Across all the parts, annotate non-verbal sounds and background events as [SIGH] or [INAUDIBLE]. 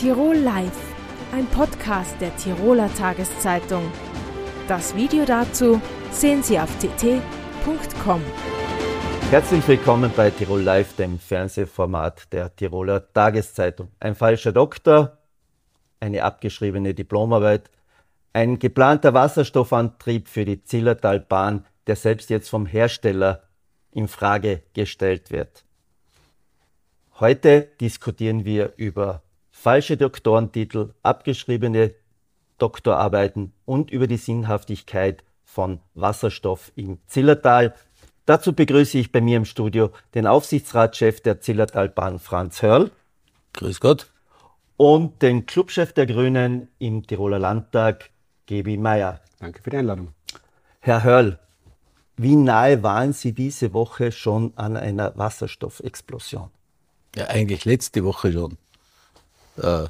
Tirol Live, ein Podcast der Tiroler Tageszeitung. Das Video dazu sehen Sie auf tt.com. Herzlich willkommen bei Tirol Live, dem Fernsehformat der Tiroler Tageszeitung. Ein falscher Doktor, eine abgeschriebene Diplomarbeit, ein geplanter Wasserstoffantrieb für die Zillertalbahn, der selbst jetzt vom Hersteller in Frage gestellt wird. Heute diskutieren wir über falsche Doktorentitel, abgeschriebene Doktorarbeiten und über die Sinnhaftigkeit von Wasserstoff im Zillertal. Dazu begrüße ich bei mir im Studio den Aufsichtsratschef der Zillertalbahn Franz Hörl. Grüß Gott. Und den Clubchef der Grünen im Tiroler Landtag, Gebi Meyer. Danke für die Einladung. Herr Hörl, wie nahe waren Sie diese Woche schon an einer Wasserstoffexplosion? Ja, eigentlich letzte Woche schon. Äh,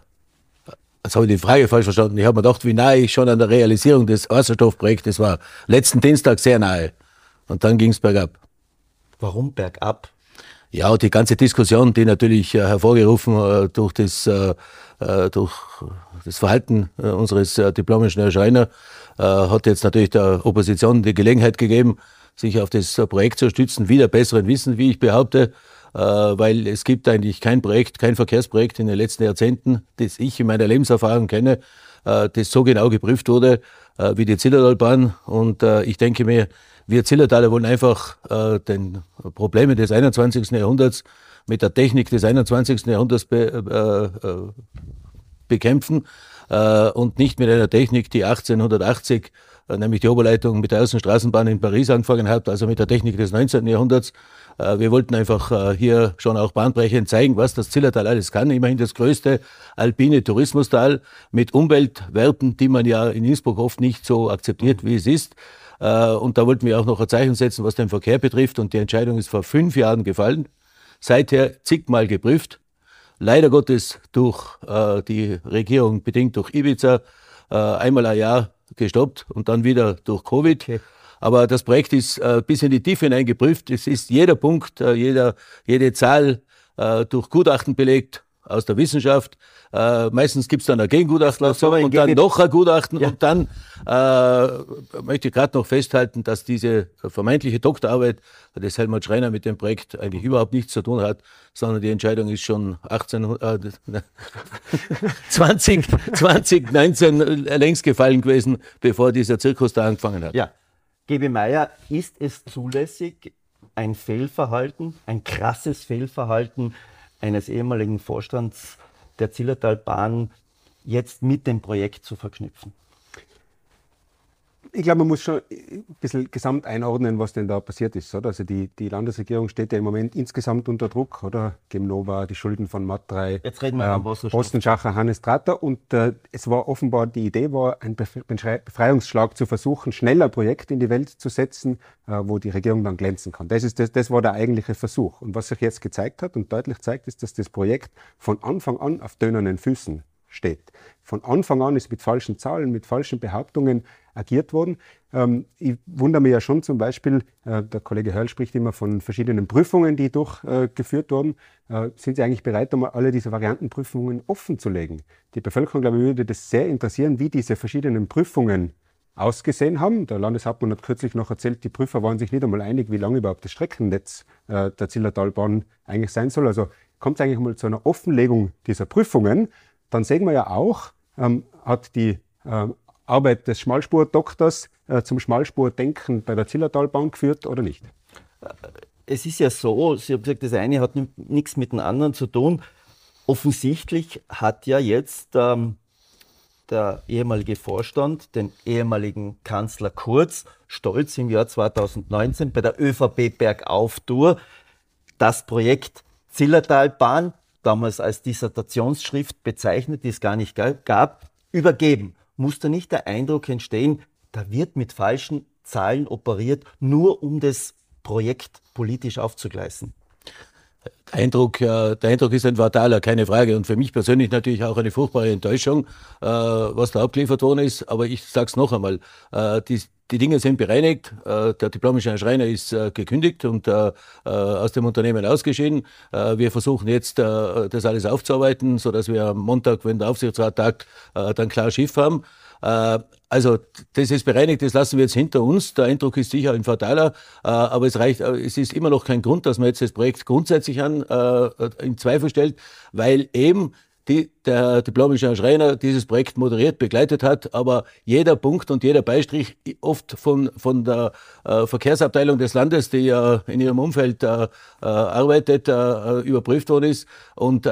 jetzt habe ich die Frage falsch verstanden. Ich habe mir gedacht, wie nahe ich schon an der Realisierung des Wasserstoffprojektes war. Letzten Dienstag sehr nahe. Und dann ging es bergab. Warum bergab? Ja, die ganze Diskussion, die natürlich äh, hervorgerufen äh, durch das, äh, äh durch das Verhalten äh, unseres äh, Diplom-Ingenieurs Schreiner, hat jetzt natürlich der Opposition die Gelegenheit gegeben, sich auf das Projekt zu stützen, wieder besseren Wissen, wie ich behaupte. Äh, weil es gibt eigentlich kein Projekt, kein Verkehrsprojekt in den letzten Jahrzehnten, das ich in meiner Lebenserfahrung kenne, äh, das so genau geprüft wurde äh, wie die Zillertalbahn. Und ich denke mir, wir Zillertaler wollen einfach den Problemen des 21. Jahrhunderts mit der Technik des 21. Jahrhunderts be, bekämpfen und nicht mit einer Technik, die 1880 nämlich die Oberleitung mit der Außenstraßenbahn in Paris angefangen hat, also mit der Technik des 19. Jahrhunderts, äh, wir wollten einfach äh, hier schon auch bahnbrechend zeigen, was das Zillertal alles kann. Immerhin das größte alpine Tourismustal mit Umweltwerten, die man ja in Innsbruck oft nicht so akzeptiert, wie es ist. Äh, und da wollten wir auch noch ein Zeichen setzen, was den Verkehr betrifft. Und die Entscheidung ist vor fünf Jahren gefallen. Seither zigmal geprüft. Leider Gottes durch die Regierung, bedingt durch Ibiza, einmal ein Jahr gestoppt und dann wieder durch Covid. Okay. Aber das Projekt ist äh, bis in die Tiefe hinein geprüft. Es ist jeder Punkt, äh, jeder, jede Zahl äh, durch Gutachten belegt aus der Wissenschaft. Äh, meistens gibt es dann ein Gegengutachten dazu und dann noch ein Gutachten. Ja. Und dann äh, möchte ich gerade noch festhalten, dass diese vermeintliche Doktorarbeit des Helmut Schreiner mit dem Projekt eigentlich überhaupt nichts zu tun hat, sondern die Entscheidung ist schon 18, äh, [LAUGHS] 20, 2019 längst gefallen gewesen, bevor dieser Zirkus da angefangen hat. Ja. Gebe Meier, ist es zulässig, ein Fehlverhalten, ein krasses Fehlverhalten eines ehemaligen Vorstands der Zillertalbahn jetzt mit dem Projekt zu verknüpfen? Ich glaube, man muss schon ein bisschen gesamt einordnen, was denn da passiert ist. Oder? Also die, die Landesregierung steht ja im Moment insgesamt unter Druck, oder? Gemnova, die Schulden von Matt3, Jetzt reden wir äh, Bostenschacher, Hannes Tratter. Und äh, es war offenbar, die Idee war, einen Befreiungsschlag zu versuchen, schneller Projekt in die Welt zu setzen, äh, wo die Regierung dann glänzen kann. Das, ist, das, das war der eigentliche Versuch. Und was sich jetzt gezeigt hat und deutlich zeigt, ist, dass das Projekt von Anfang an auf dönernen Füßen steht. Von Anfang an ist mit falschen Zahlen, mit falschen Behauptungen agiert worden. Ähm, ich wundere mich ja schon zum Beispiel, äh, der Kollege Hörl spricht immer von verschiedenen Prüfungen, die durchgeführt äh, wurden. Äh, sind Sie eigentlich bereit, um alle diese Variantenprüfungen offen zu legen? Die Bevölkerung, glaube ich, würde das sehr interessieren, wie diese verschiedenen Prüfungen ausgesehen haben. Der Landeshauptmann hat kürzlich noch erzählt, die Prüfer waren sich nicht einmal einig, wie lange überhaupt das Streckennetz der Zillertalbahn eigentlich sein soll. Also kommt es eigentlich mal zu einer Offenlegung dieser Prüfungen. Dann sehen wir ja auch, ähm, hat die Arbeit des Schmalspurdoktors äh, zum Schmalspurdenken bei der Zillertalbahn geführt oder nicht? Äh, es ist ja so, Sie haben gesagt, das eine hat nichts mit dem anderen zu tun. Offensichtlich hat ja jetzt ähm, der ehemalige Vorstand den ehemaligen Kanzler Kurz stolz im Jahr 2019 bei der ÖVP Bergauf-Tour das Projekt Zillertalbahn, damals als Dissertationsschrift bezeichnet, die es gar nicht gab, übergeben muss da nicht der Eindruck entstehen, da wird mit falschen Zahlen operiert, nur um das Projekt politisch aufzugleisen? Der Eindruck, der Eindruck ist ein fataler, keine Frage. Und für mich persönlich natürlich auch eine furchtbare Enttäuschung, äh, was da abgeliefert worden ist. Aber ich sage es noch einmal, äh, die Dinge sind bereinigt. Äh, der diplomische Schreiner ist äh, gekündigt und äh, aus dem Unternehmen ausgeschieden. Wir versuchen jetzt, das alles aufzuarbeiten, sodass wir am Montag, wenn der Aufsichtsrat tagt, dann klar Schiff haben. Also das ist bereinigt, das lassen wir jetzt hinter uns. Der Eindruck ist sicher ein fataler, aber es reicht, es ist immer noch kein Grund, dass man jetzt das Projekt grundsätzlich an, in Zweifel stellt, weil eben die der diplomische Schreiner dieses Projekt moderiert, begleitet hat, aber jeder Punkt und jeder Beistrich oft von, von der äh, Verkehrsabteilung des Landes, die ja in ihrem Umfeld äh, äh, arbeitet, überprüft worden ist. Und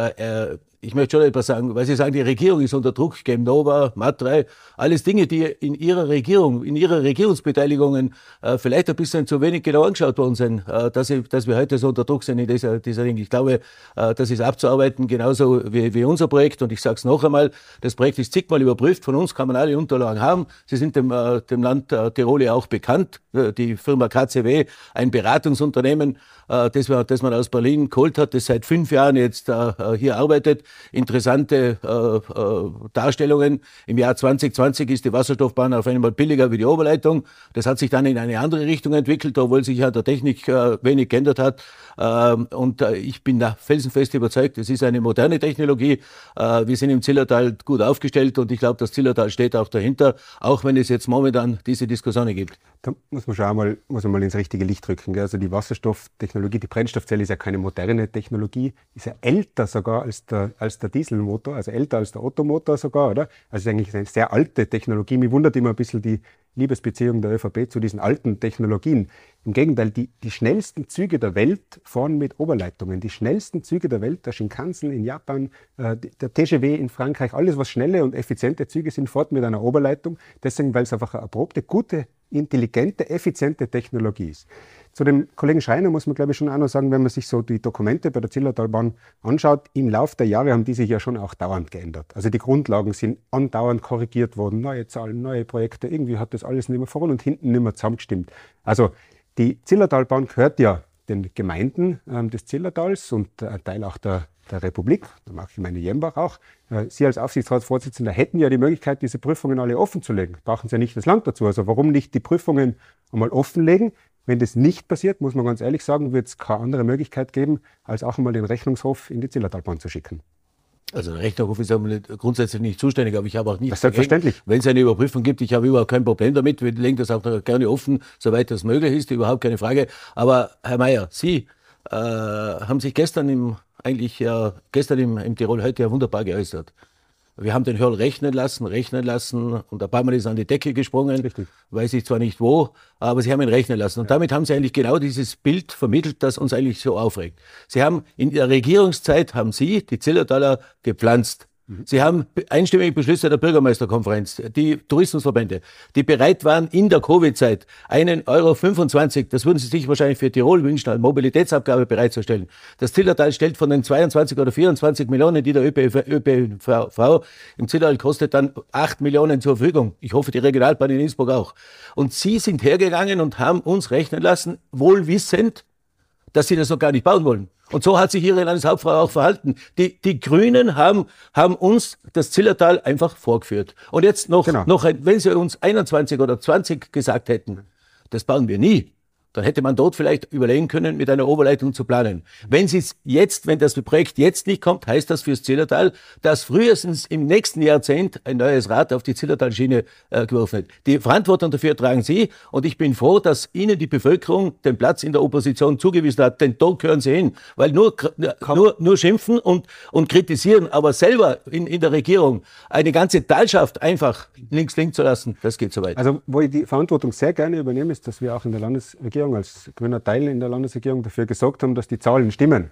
ich möchte schon etwas sagen, weil Sie sagen, die Regierung ist unter Druck, Gemnova, Matrei, alles Dinge, die in Ihrer Regierung, in Ihrer Regierungsbeteiligungen äh, vielleicht ein bisschen zu wenig genau angeschaut worden sind, äh, dass, ich, dass wir heute so unter Druck sind in dieser, dieser Dinge. Ich glaube, äh, das ist abzuarbeiten, genauso wie, wie unser Projekt. Und ich sage es noch einmal, das Projekt ist zigmal überprüft, von uns kann man alle Unterlagen haben. Sie sind dem, äh, dem Land äh, Tirol ja auch bekannt, äh, die Firma KCW, ein Beratungsunternehmen, das, das man aus Berlin geholt hat, das seit fünf Jahren jetzt hier arbeitet interessante äh, äh, Darstellungen. Im Jahr 2020 ist die Wasserstoffbahn auf einmal billiger wie die Oberleitung. Das hat sich dann in eine andere Richtung entwickelt, obwohl sich ja der Technik äh, wenig geändert hat. Ähm, und äh, ich bin da felsenfest überzeugt, es ist eine moderne Technologie. Äh, wir sind im Zillertal gut aufgestellt und ich glaube, das Zillertal steht auch dahinter, auch wenn es jetzt momentan diese Diskussionen gibt. Da muss man schon einmal, muss man mal ins richtige Licht rücken. Also die Wasserstofftechnologie, die Brennstoffzelle ist ja keine moderne Technologie, ist ja älter sogar als der, als der Dieselmotor, also älter als der Ottomotor sogar, oder? Also ist eigentlich eine sehr alte Technologie. Mich wundert immer ein bisschen die Liebesbeziehung der ÖVP zu diesen alten Technologien. Im Gegenteil, die, die schnellsten Züge der Welt fahren mit Oberleitungen. Die schnellsten Züge der Welt, der Shinkansen in Japan, äh, der TGW in Frankreich, alles was schnelle und effiziente Züge sind, fährt mit einer Oberleitung. Deswegen, weil es einfach eine erprobte, gute, intelligente, effiziente Technologie ist. Zu dem Kollegen Schreiner muss man, glaube ich, schon auch noch sagen, wenn man sich so die Dokumente bei der Zillertalbahn anschaut, im Laufe der Jahre haben die sich ja schon auch dauernd geändert. Also die Grundlagen sind andauernd korrigiert worden, neue Zahlen, neue Projekte, irgendwie hat das alles nicht mehr vorne und hinten nicht mehr zusammengestimmt. Also die Zillertalbahn gehört ja den Gemeinden ähm, des Zillertals und äh, Teil auch der, der Republik, da mache ich meine Jembach auch. Äh, Sie als Aufsichtsratsvorsitzender hätten ja die Möglichkeit, diese Prüfungen alle offen zu legen. Brauchen Sie ja nicht das Land dazu. Also warum nicht die Prüfungen einmal offenlegen? Wenn das nicht passiert, muss man ganz ehrlich sagen, wird es keine andere Möglichkeit geben, als auch einmal den Rechnungshof in die Zillertalbahn zu schicken. Also der Rechnungshof ist grundsätzlich nicht zuständig, aber ich habe auch nicht. Selbstverständlich. Wenn es eine Überprüfung gibt, ich habe überhaupt kein Problem damit. Wir legen das auch gerne offen, soweit das möglich ist, überhaupt keine Frage. Aber Herr Mayer, Sie äh, haben sich gestern im, eigentlich ja, gestern im, im Tirol heute ja wunderbar geäußert. Wir haben den Hörl rechnen lassen, rechnen lassen und ein paar Mal ist an die Decke gesprungen, Richtig. weiß ich zwar nicht wo, aber sie haben ihn rechnen lassen. Und ja. damit haben sie eigentlich genau dieses Bild vermittelt, das uns eigentlich so aufregt. Sie haben in der Regierungszeit, haben sie die Zillertaler gepflanzt. Sie haben einstimmige Beschlüsse der Bürgermeisterkonferenz, die Tourismusverbände, die bereit waren, in der Covid-Zeit einen Euro 25, das würden Sie sich wahrscheinlich für Tirol wünschen, als Mobilitätsabgabe bereitzustellen. Das Zillertal stellt von den 22 oder 24 Millionen, die der ÖPV, ÖPV im Zillertal kostet, dann 8 Millionen zur Verfügung. Ich hoffe, die Regionalbahn in Innsbruck auch. Und Sie sind hergegangen und haben uns rechnen lassen, wohl wissend, dass Sie das noch gar nicht bauen wollen. Und so hat sich Ihre Landeshauptfrau auch verhalten. Die, die Grünen haben, haben uns das Zillertal einfach vorgeführt. Und jetzt noch, genau. noch ein, wenn Sie uns 21 oder 20 gesagt hätten, das bauen wir nie, dann hätte man dort vielleicht überlegen können, mit einer Oberleitung zu planen. Wenn es jetzt, wenn das Projekt jetzt nicht kommt, heißt das fürs Zillertal, dass frühestens im nächsten Jahrzehnt ein neues Rad auf die Zillertalschiene äh, geworfen wird. Die Verantwortung dafür tragen Sie und ich bin froh, dass Ihnen die Bevölkerung den Platz in der Opposition zugewiesen hat, denn dort gehören Sie hin. Weil nur, nur, nur schimpfen und, und kritisieren, aber selber in, in der Regierung eine ganze Talschaft einfach links liegen zu lassen, das geht so weit. Also, wo ich die Verantwortung sehr gerne übernehme, ist, dass wir auch in der Landesregierung Regierung, als grüner Teil in der Landesregierung dafür gesorgt haben, dass die Zahlen stimmen.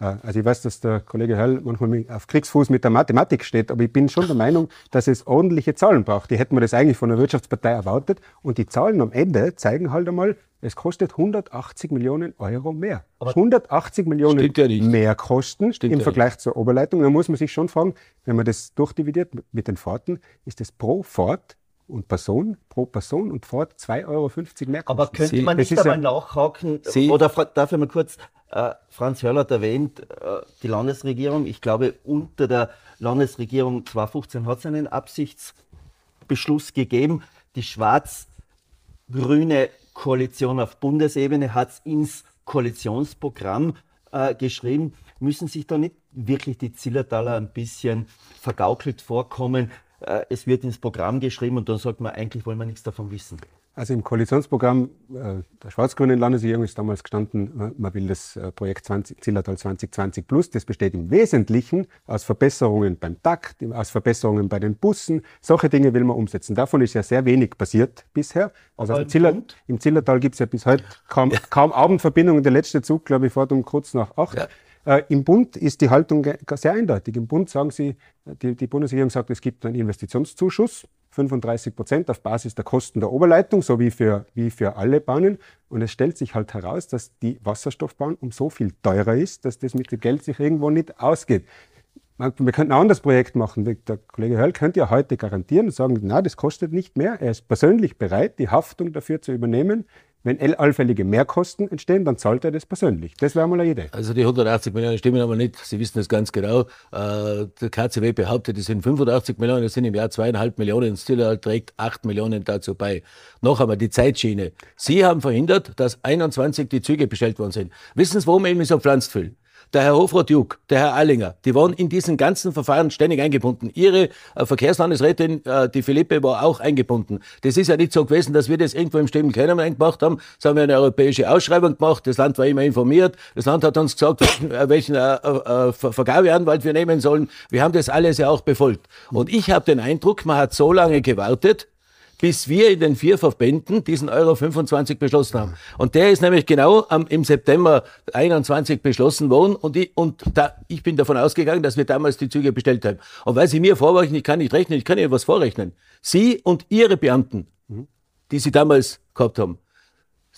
Äh, also ich weiß, dass der Kollege Höll manchmal auf Kriegsfuß mit der Mathematik steht, aber ich bin schon der Meinung, dass es ordentliche Zahlen braucht. Die hätten wir das eigentlich von der Wirtschaftspartei erwartet. Und die Zahlen am Ende zeigen halt einmal, es kostet 180 Millionen Euro mehr. Aber 180 Millionen ja mehr Kosten stimmt im ja Vergleich nicht. zur Oberleitung. Da muss man sich schon fragen, wenn man das durchdividiert mit den Fahrten, ist das pro Fahrt und Person, pro Person und Fahrt 2,50 Euro mehr kosten. Aber könnte man nicht einmal nachhaken, Sie oder darf ich mal kurz, äh, Franz Hörl hat erwähnt, äh, die Landesregierung, ich glaube unter der Landesregierung 2015 hat es einen Absichtsbeschluss gegeben, die Schwarz grüne Koalition auf Bundesebene hat es ins Koalitionsprogramm äh, geschrieben. Müssen sich da nicht wirklich die Zillertaler ein bisschen vergaukelt vorkommen? Äh, es wird ins Programm geschrieben und dann sagt man, eigentlich wollen wir nichts davon wissen. Also im Koalitionsprogramm äh, der schwarz-grünen Landesregierung ist damals gestanden, man will das äh, Projekt 20, Zillertal 2020 Plus. Das besteht im Wesentlichen aus Verbesserungen beim Takt, aus Verbesserungen bei den Bussen. Solche Dinge will man umsetzen. Davon ist ja sehr wenig passiert bisher. Also im, Ziller, im, Zillertal gibt es ja bis heute kaum, kaum Abendverbindungen. Der letzte Zug, glaube ich, fährt um kurz nach acht. Ja. Äh, Im Bund ist die Haltung sehr eindeutig. Im Bund sagen sie, die, die Bundesregierung sagt, es gibt einen Investitionszuschuss 35 Prozent auf Basis der Kosten der Oberleitung, so wie für, wie für alle Bahnen. Und es stellt sich halt heraus, dass die Wasserstoffbahn um so viel teurer ist, dass das mit dem Geld sich irgendwo nicht ausgeht. Wir könnten ein anderes Projekt machen. Der Kollege Höll könnte ja heute garantieren und sagen, na, das kostet nicht mehr. Er ist persönlich bereit, die Haftung dafür zu übernehmen. Wenn allfällige Mehrkosten entstehen, dann zahlt er das persönlich. Das wäre mal eine Idee. Also die 180 Millionen stimmen aber nicht. Sie wissen das ganz genau. Äh, der KCW behauptet, es sind 85 Millionen, das sind im Jahr zweieinhalb Millionen. Stiller trägt 8 Millionen dazu bei. Noch einmal die Zeitschiene. Sie haben verhindert, dass 21 die Züge bestellt worden sind. Wissen Sie, warum ich mich so pflanzt fühle? Der Herr Hofrat Juk, der Herr Allinger, die waren in diesen ganzen Verfahren ständig eingebunden. Ihre äh, Verkehrslandesrätin, äh, die Philippe, war auch eingebunden. Das ist ja nicht so gewesen, dass wir das irgendwo im stillen Kämmerlein gemacht haben. Haben wir eine europäische Ausschreibung gemacht. Das Land war immer informiert. Das Land hat uns gesagt, welchen äh, äh, Vergabeanwalt wir nehmen sollen. Wir haben das alles ja auch befolgt. Und ich habe den Eindruck, man hat so lange gewartet, bis wir in den vier Verbänden diesen Euro 25 beschlossen haben. Und der ist nämlich genau am, im September 21 beschlossen worden und, ich, und da, ich bin davon ausgegangen, dass wir damals die Züge bestellt haben. Und weil Sie mir vorwerfen, ich kann nicht rechnen, ich kann Ihnen was vorrechnen. Sie und Ihre Beamten, die Sie damals gehabt haben,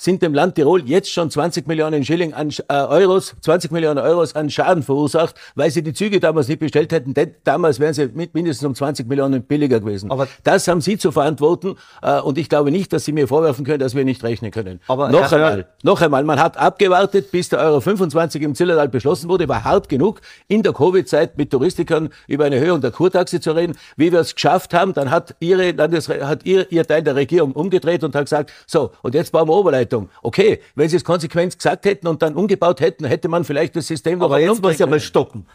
sind dem Land Tirol jetzt schon 20 Millionen Schilling an äh, Euros, 20 Millionen Euros an Schaden verursacht, weil sie die Züge damals nicht bestellt hätten. Denn damals wären sie mit mindestens um 20 Millionen billiger gewesen. Aber das haben Sie zu verantworten äh, und ich glaube nicht, dass Sie mir vorwerfen können, dass wir nicht rechnen können. Aber noch einmal, noch einmal, man hat abgewartet, bis der Euro 25 im Zillertal beschlossen wurde, war hart genug, in der Covid-Zeit mit Touristikern über eine Erhöhung der Kurtaxe zu reden. Wie wir es geschafft haben, dann hat Ihre Landesre hat ihr, ihr Teil der Regierung umgedreht und hat gesagt, so, und jetzt bauen wir Oberleitung. Leitung. Okay, wenn Sie es konsequent gesagt hätten und dann umgebaut hätten, hätte man vielleicht das System Aber jetzt muss ich einmal stoppen.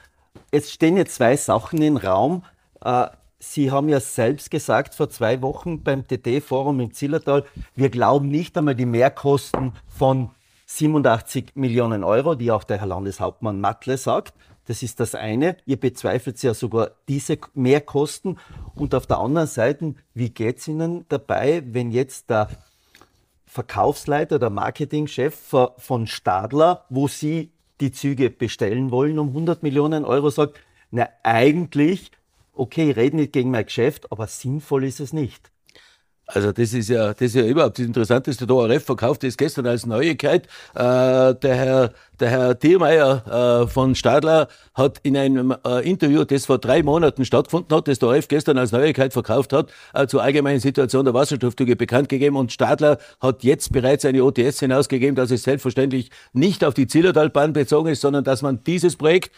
Es stehen jetzt zwei Sachen im Raum. Äh, Sie haben ja selbst gesagt vor zwei Wochen beim TT-Forum im Zillertal, wir glauben nicht einmal die Mehrkosten von 87 Millionen Euro, die auch der Herr Landeshauptmann Matle sagt. Das ist das eine. Ihr bezweifelt ja sogar diese Mehrkosten. Und auf der anderen Seite, wie geht es Ihnen dabei, wenn jetzt der Verkaufsleiter oder Marketingchef von Stadler, wo Sie die Züge bestellen wollen um 100 Millionen Euro, sagt, na eigentlich, okay, ich rede nicht gegen mein Geschäft, aber sinnvoll ist es nicht. Also das ist ja, das ist ja überhaupt das Interessanteste. Der ORF verkauft das gestern als Neuigkeit. Äh, der Herr, der Herr Thiermeier äh, von Stadler hat in einem äh, Interview, das vor drei Monaten stattgefunden hat, das der ORF gestern als Neuigkeit verkauft hat, äh, zur allgemeinen Situation der Wasserstoffzüge bekannt gegeben. Und Stadler hat jetzt bereits eine OTS hinausgegeben, dass es selbstverständlich nicht auf die Zillertalbahn bezogen ist, sondern dass man dieses Projekt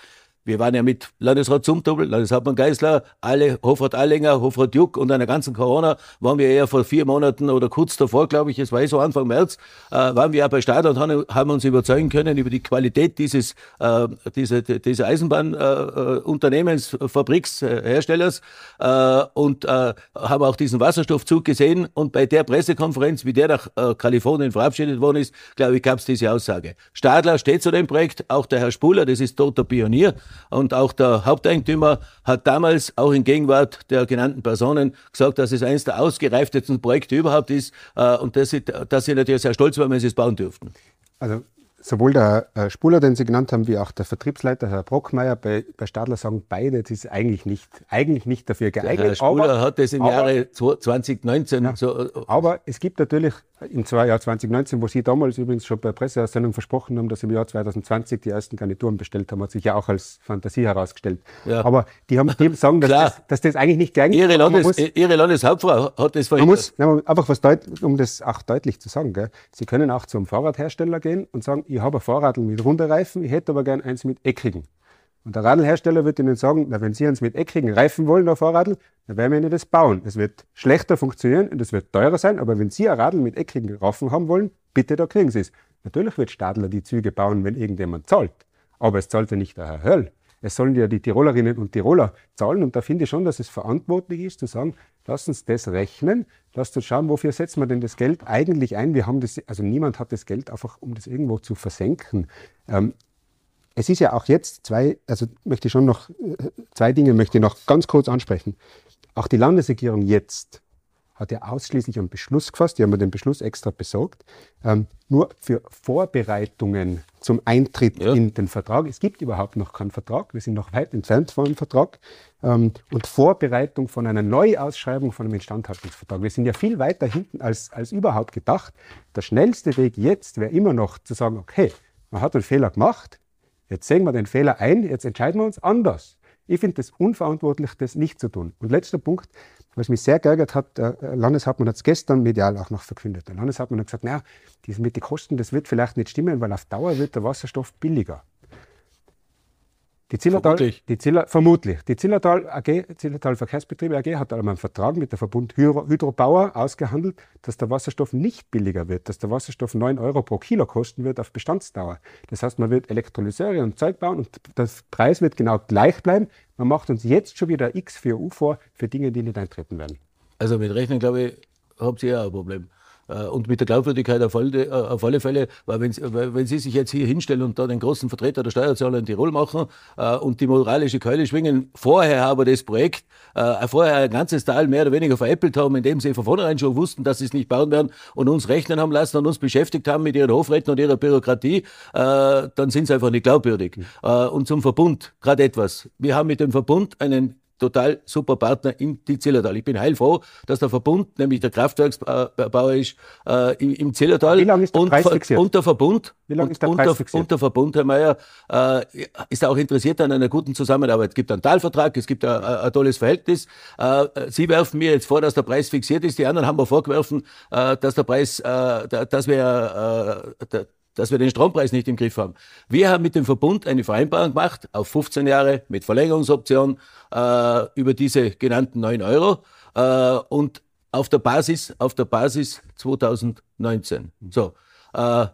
wir waren ja mit Landesrat Zumtobel, Landeshauptmann Geisler, alle, Hofrat Allinger, Hofrat Juck und einer ganzen Corona, waren wir eher vor vier Monaten oder kurz davor, glaube ich, es war eh so Anfang März, äh, waren wir ja bei Start und haben, haben, uns überzeugen können über die Qualität dieses, äh, diese, diese Eisenbahnunternehmens, äh, Fabriks, äh, Herstellers äh, und äh, haben auch diesen Wasserstoffzug gesehen und bei der Pressekonferenz, wie der nach äh, Kalifornien verabschiedet worden ist, glaube ich, gab es diese Aussage. Stadler steht zu dem Projekt, auch der Herr Spuler, das ist toter Pionier, und auch der Haupteigentümer hat damals, auch in Gegenwart der genannten Personen, gesagt, dass es eines der ausgereiftesten Projekte überhaupt ist äh, und dass sie, dass sie natürlich sehr stolz waren, wenn sie es bauen dürften. Also sowohl der äh, Spuler, den Sie genannt haben, wie auch der Vertriebsleiter, Herr Brockmeier, bei, bei Stadler sagen beide, das ist eigentlich nicht, eigentlich nicht dafür geeignet. Der Herr Spuler aber, hat das im aber, Jahre 2019 ja, so. Aber es gibt natürlich im Jahr 2019, wo Sie damals übrigens schon bei Presseaussendung versprochen haben, dass im Jahr 2020 die ersten Garnituren bestellt haben, hat sich ja auch als Fantasie herausgestellt. Ja. Aber die haben die sagen, dass, das, dass das eigentlich nicht geeignet ist. Ihre, Landes, Ihre Landeshauptfrau hat das verhindert. Man muss einfach was deut, um das auch deutlich zu sagen. Gell? Sie können auch zum Fahrradhersteller gehen und sagen, ich habe ein Fahrrad mit runden Reifen, ich hätte aber gern eins mit eckigen. Und der Radlhersteller wird Ihnen sagen, na, wenn Sie uns mit eckigen Reifen wollen auf Fahrradl, dann werden wir Ihnen das bauen. Es wird schlechter funktionieren und es wird teurer sein, aber wenn Sie ein Radl mit eckigen Reifen haben wollen, bitte, da kriegen Sie es. Natürlich wird Stadler die Züge bauen, wenn irgendjemand zahlt. Aber es zahlt ja nicht der Herr Höll. Es sollen ja die Tirolerinnen und Tiroler zahlen. Und da finde ich schon, dass es verantwortlich ist, zu sagen, lass uns das rechnen, lass uns schauen, wofür setzen wir denn das Geld eigentlich ein. Wir haben das, also niemand hat das Geld einfach, um das irgendwo zu versenken. Ähm, es ist ja auch jetzt zwei, also möchte ich schon noch, äh, zwei Dinge möchte ich noch ganz kurz ansprechen. Auch die Landesregierung jetzt hat ja ausschließlich einen Beschluss gefasst, die haben mir den Beschluss extra besorgt, ähm, nur für Vorbereitungen zum Eintritt ja. in den Vertrag. Es gibt überhaupt noch keinen Vertrag, wir sind noch weit entfernt von einem Vertrag. Ähm, und Vorbereitung von einer Neuausschreibung von einem Instandhaltungsvertrag. Wir sind ja viel weiter hinten als, als überhaupt gedacht. Der schnellste Weg jetzt wäre immer noch zu sagen, okay, man hat einen Fehler gemacht, jetzt sehen wir den Fehler ein, jetzt entscheiden wir uns anders. Ich finde es unverantwortlich, das nicht zu tun. Und letzter Punkt, was mich sehr geärgert hat, der Landeshauptmann hat es gestern medial auch noch verkündet. Der Landeshauptmann hat gesagt, naja, mit den Kosten, das wird vielleicht nicht stimmen, weil auf Dauer wird der Wasserstoff billiger. Die Zillertal, vermutlich. Die Ziller, vermutlich. Die Zillertal, AG, Zillertal Verkehrsbetriebe AG hat einmal einen Vertrag mit der Verbund Hydrobauer ausgehandelt, dass der Wasserstoff nicht billiger wird, dass der Wasserstoff 9 Euro pro Kilo kosten wird auf Bestandsdauer. Das heißt, man wird Elektrolyseure und Zeug bauen und der Preis wird genau gleich bleiben. Man macht uns jetzt schon wieder X für U vor für Dinge, die nicht eintreten werden. Also mit Rechnen, glaube ich, habt ihr ja ein Problem. Äh, und mit der Glaubwürdigkeit auf alle, äh, auf alle Fälle, weil wenn, wenn Sie sich jetzt hier hinstellen und da den großen Vertreter der Steuerzahler in Tirol machen äh, und die moralische Keule schwingen, vorher aber das Projekt, äh, vorher ein ganzes Teil mehr oder weniger veräppelt haben, indem sie von vornherein schon wussten, dass sie es nicht bauen werden und uns rechnen haben lassen und uns beschäftigt haben mit ihren Hofräten und ihrer Bürokratie, äh, dann sind sie einfach nicht glaubwürdig. Äh, und zum Verbund gerade etwas. Wir haben mit dem Verbund einen total super Partner in die Zillertal. Ich bin heilfroh, dass der Verbund, nämlich der Kraftwerksbauer ist, äh, im, im Zillertal. Wie lange ist der und, Preis fixiert? Und der Verbund, Wie lange ist der Preis und, fixiert? Und der Verbund, Herr Mayer, äh, ist auch interessiert an einer guten Zusammenarbeit. Es gibt einen Talvertrag, es gibt ein, ein tolles Verhältnis. Äh, Sie werfen mir jetzt vor, dass der Preis fixiert ist. Die anderen haben mir vorgeworfen, äh, dass der Preis, äh, dass wir, äh, dass wir den Strompreis nicht im Griff haben. Wir haben mit dem Verbund eine Vereinbarung gemacht auf 15 Jahre mit Verlängerungsoption äh, über diese genannten 9 Euro äh, und auf der Basis, auf der Basis 2019. So, äh,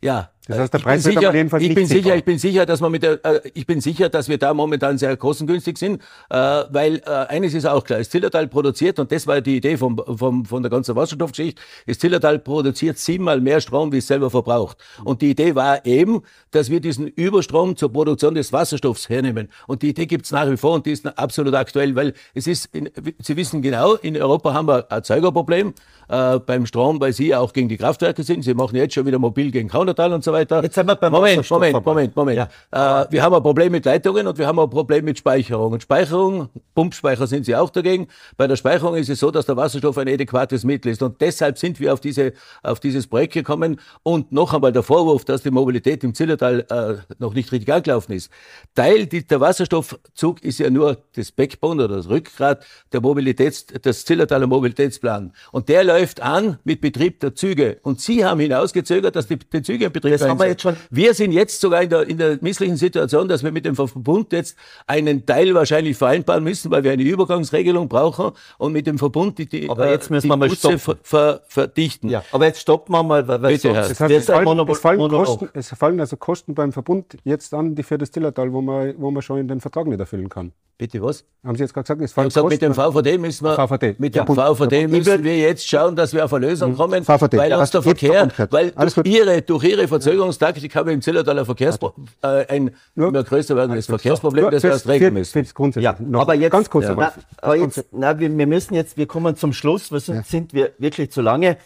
ja, das heißt, der Preis wird sicher, jedenfalls ich bin sicher, Ich bin sicher, dass man mit der, äh, ich bin sicher, dass wir da momentan sehr kostengünstig sind, äh, weil äh, eines ist auch klar: das Zillertal produziert und das war die Idee vom, vom, von der ganzen Wasserstoffgeschichte. Das Zillertal produziert siebenmal mehr Strom, wie es selber verbraucht. Und die Idee war eben, dass wir diesen Überstrom zur Produktion des Wasserstoffs hernehmen. Und die Idee gibt's nach wie vor und die ist absolut aktuell, weil es ist, in, Sie wissen genau, in Europa haben wir ein Erzeugerproblem äh, beim Strom, weil Sie auch gegen die Kraftwerke sind. Sie machen jetzt schon wieder mobil gegen Kaunertal und so weiter weiter. Jetzt sind wir beim Moment, Moment, Moment, Moment. Ja. Äh, wir haben ein Problem mit Leitungen und wir haben ein Problem mit Speicherung. Und Speicherung, Pumpspeicher sind Sie auch dagegen. Bei der Speicherung ist es so, dass der Wasserstoff ein adäquates Mittel ist. Und deshalb sind wir auf, diese, auf dieses Projekt gekommen. Und noch einmal der Vorwurf, dass die Mobilität im Zillertal äh, noch nicht richtig angelaufen ist. Teil die, der Wasserstoffzug ist ja nur das Backbone oder das Rückgrat der Mobilitäts, des Zillertaler Mobilitätsplan. Und der läuft an mit Betrieb der Züge. Und Sie haben hinausgezögert, dass die, die Züge in Betrieb haben wir jetzt schon. Wir sind jetzt sogar in der, in der misslichen Situation, dass wir mit dem Verbund jetzt einen Teil wahrscheinlich vereinbaren müssen, weil wir eine Übergangsregelung brauchen und mit dem Verbund die, die, aber jetzt müssen wir mal Busse ver, ver, verdichten. Ja, aber jetzt stoppen wir mal, weil, Bitte, sonst, das heißt, es, fallen, es, fallen Kosten, es fallen also Kosten beim Verbund jetzt an, die für das Zillertal, wo man, wo man schon den Vertrag nicht erfüllen kann. Bitte was? Haben Sie jetzt gerade gesagt, es fallen gesagt, Kosten mit dem VVD müssen wir, VVD. mit dem ja, VVD müssen wir jetzt schauen, dass wir auf eine Lösung mhm. kommen, VVD. weil uns der Verkehr, weil durch ihre, durch ihre Verzögerungstaktik haben wir im Zillertaler Verkehrsproblem, äh, ein nur, immer größer werdendes Verkehrsproblem, nur, das wir erst regeln müssen. Ja, aber jetzt, ganz kurz ja. Na, aber jetzt, na, wir, wir, müssen jetzt, wir kommen zum Schluss, weil sonst ja. sind wir wirklich zu lange.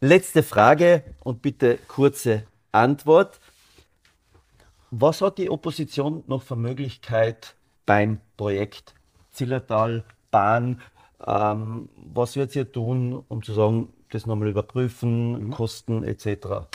Letzte Frage und bitte kurze Antwort. Was hat die Opposition noch für Möglichkeit, beim Projekt Zillertal Bahn. Ähm, was wird ihr tun, um zu sagen, das nochmal überprüfen, mhm. Kosten etc.?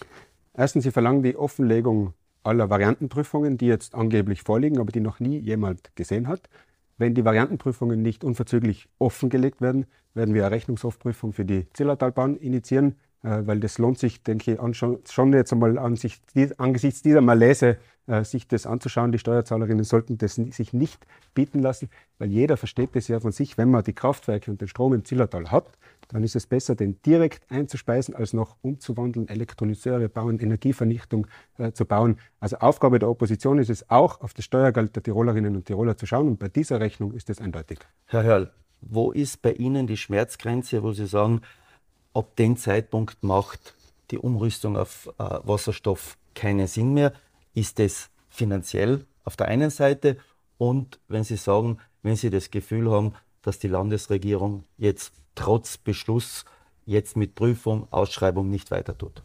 Erstens, Sie verlangen die Offenlegung aller Variantenprüfungen, die jetzt angeblich vorliegen, aber die noch nie jemand gesehen hat. Wenn die Variantenprüfungen nicht unverzüglich offengelegt werden, werden wir eine Rechnungshofprüfung für die Zillertalbahn initiieren, äh, weil das lohnt sich, denke ich, schon, jetzt einmal an sich, angesichts dieser Malaise äh, sich das anzuschauen. Die Steuerzahlerinnen sollten das sich nicht bieten lassen, weil jeder versteht das ja von sich, wenn man die Kraftwerke und den Strom im Zillertal hat, dann ist es besser, den direkt einzuspeisen, als noch umzuwandeln, Elektrolyseure bauen, Energievernichtung äh, zu bauen. Also Aufgabe der Opposition ist es auch, auf das Steuergeld der Tirolerinnen und Tiroler zu schauen. Und bei dieser Rechnung ist es eindeutig. Herr Hörl, wo ist bei Ihnen die Schmerzgrenze, wo Sie sagen, ab dem Zeitpunkt macht die Umrüstung auf äh, Wasserstoff keinen Sinn mehr? Ist es finanziell auf der einen Seite und wenn Sie sagen, wenn Sie das Gefühl haben, dass die Landesregierung jetzt trotz Beschluss jetzt mit Prüfung, Ausschreibung nicht weiter tut?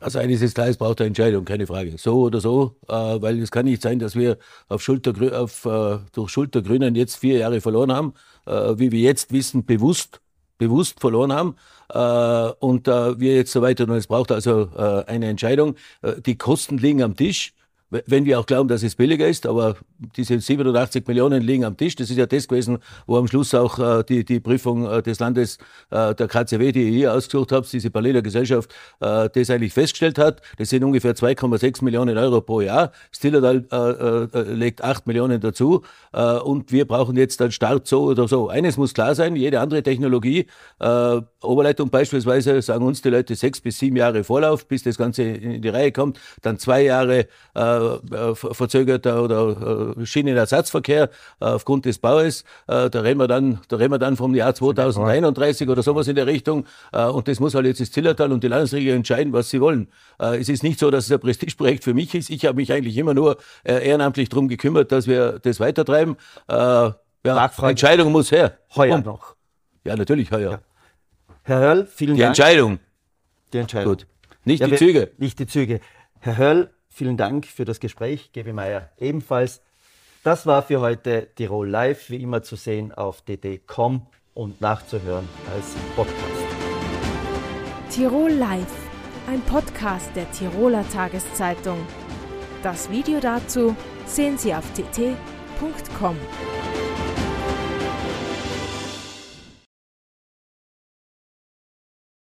Also eines ist klar, es braucht eine Entscheidung, keine Frage. So oder so, äh, weil es kann nicht sein, dass wir auf Schulter, auf, äh, durch Schultergrünen jetzt vier Jahre verloren haben, äh, wie wir jetzt wissen, bewusst, bewusst verloren haben äh, und äh, wir jetzt so weiter. Und es braucht also äh, eine Entscheidung. Die Kosten liegen am Tisch wenn wir auch glauben, dass es billiger ist, aber diese 87 Millionen liegen am Tisch. Das ist ja das gewesen, wo am Schluss auch äh, die, die Prüfung äh, des Landes, äh, der KCW, die ihr hier ausgesucht habt, diese Berliner Gesellschaft, äh, das eigentlich festgestellt hat. Das sind ungefähr 2,6 Millionen Euro pro Jahr. Stillertal äh, äh, legt 8 Millionen dazu und wir brauchen jetzt einen Start so oder so. Eines muss klar sein, jede andere Technologie, Oberleitung beispielsweise, sagen uns die Leute sechs bis sieben Jahre Vorlauf, bis das Ganze in die Reihe kommt, dann zwei Jahre äh, äh, verzögerter oder äh, Schienenersatzverkehr äh, aufgrund des Baues. Äh, da reden wir dann, da reden wir dann vom Jahr 2031 oder sowas in der Richtung. Äh, und das muss halt jetzt das Zillertal und die Landesregierung entscheiden, was sie wollen. Äh, es ist nicht so, dass es ein Prestigeprojekt für mich ist. Ich habe mich eigentlich immer nur äh, ehrenamtlich darum gekümmert, dass wir das weitertreiben. Äh, ja. Entscheidung muss her. Heuer Und- noch. Ja, natürlich heuer. Ja. Herr Hörl, vielen Die Dank. Entscheidung. Die Entscheidung. Gut. Nicht Ja, die Züge. Nicht die Züge. Herr Höll, vielen Dank für das Gespräch. Gebi Meier ebenfalls. Das war für heute Tirol Live, wie immer zu sehen auf dd.com und nachzuhören als Podcast. Tirol Live, ein Podcast der Tiroler Tageszeitung. Das Video dazu sehen Sie auf tt.com.